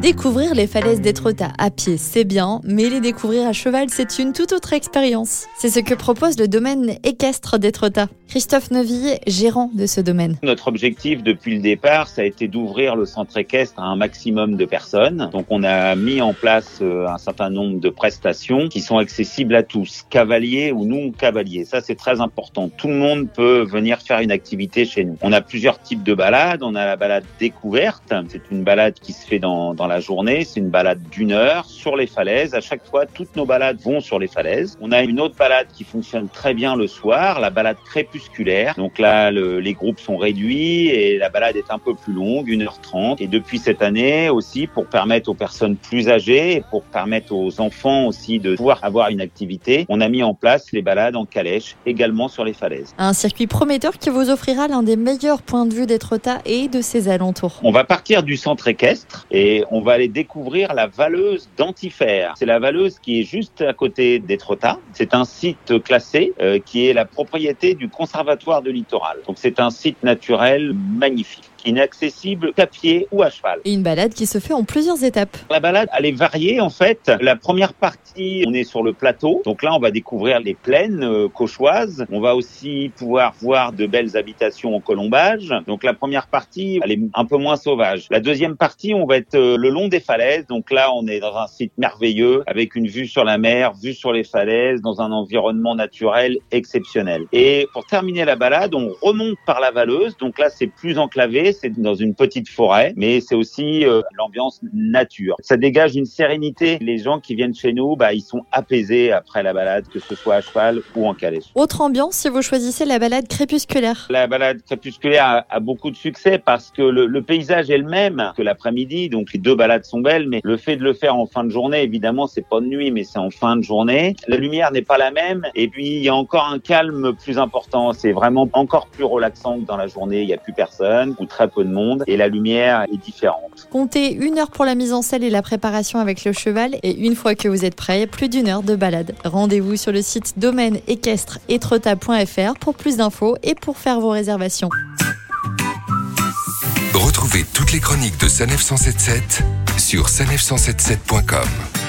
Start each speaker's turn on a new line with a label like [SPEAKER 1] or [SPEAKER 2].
[SPEAKER 1] Découvrir les falaises d'Étretat à pied, c'est bien, mais les découvrir à cheval, c'est une toute autre expérience. C'est ce que propose le domaine équestre d'Étretat. Christophe Neuville, gérant de ce domaine.
[SPEAKER 2] Notre objectif depuis le départ, ça a été d'ouvrir le centre équestre à un maximum de personnes. Donc on a mis en place euh, un certain nombre de prestations qui sont accessibles à tous, cavaliers ou non cavaliers. Ça c'est très important. Tout le monde peut venir faire une activité chez nous. On a plusieurs types de balades. On a la balade découverte. C'est une balade qui se fait dans, dans la journée. C'est une balade d'une heure sur les falaises. À chaque fois, toutes nos balades vont sur les falaises. On a une autre balade qui fonctionne très bien le soir, la balade crépusculaire. Donc là, le, les groupes sont réduits et la balade est un peu plus longue, 1h30. Et depuis cette année aussi, pour permettre aux personnes plus âgées et pour permettre aux enfants aussi de pouvoir avoir une activité, on a mis en place les balades en calèche également sur les falaises.
[SPEAKER 1] Un circuit prometteur qui vous offrira l'un des meilleurs points de vue d'Étretat et de ses alentours.
[SPEAKER 2] On va partir du centre équestre et on va aller découvrir la Valeuse d'Antifère. C'est la Valeuse qui est juste à côté d'Étretat. C'est un site classé euh, qui est la propriété du Conservatoire de littoral. Donc c'est un site naturel magnifique qui n'est accessible qu'à pied ou à cheval.
[SPEAKER 1] Et une balade qui se fait en plusieurs étapes.
[SPEAKER 2] La balade, elle est variée en fait. La première partie, on est sur le plateau. Donc là, on va découvrir les plaines euh, cauchoises. On va aussi pouvoir voir de belles habitations en colombage. Donc la première partie, elle est un peu moins sauvage. La deuxième partie, on va être euh, le long des falaises. Donc là, on est dans un site merveilleux avec une vue sur la mer, vue sur les falaises, dans un environnement naturel exceptionnel. Et pour terminer la balade, on remonte par la Valeuse. Donc là, c'est plus enclavé c'est dans une petite forêt, mais c'est aussi euh, l'ambiance nature. Ça dégage une sérénité. Les gens qui viennent chez nous, bah, ils sont apaisés après la balade, que ce soit à cheval ou en calèche.
[SPEAKER 1] Autre ambiance si vous choisissez la balade crépusculaire.
[SPEAKER 2] La balade crépusculaire a, a beaucoup de succès parce que le, le paysage est le même que l'après-midi, donc les deux balades sont belles, mais le fait de le faire en fin de journée, évidemment, c'est pas de nuit, mais c'est en fin de journée. La lumière n'est pas la même, et puis il y a encore un calme plus important. C'est vraiment encore plus relaxant que dans la journée. Il n'y a plus personne ou très peu de monde et la lumière est différente.
[SPEAKER 1] Comptez une heure pour la mise en selle et la préparation avec le cheval et une fois que vous êtes prêt, plus d'une heure de balade. Rendez-vous sur le site domaine équestre etreta.fr pour plus d'infos et pour faire vos réservations.
[SPEAKER 3] Retrouvez toutes les chroniques de Sanef 177 sur sanef177.com.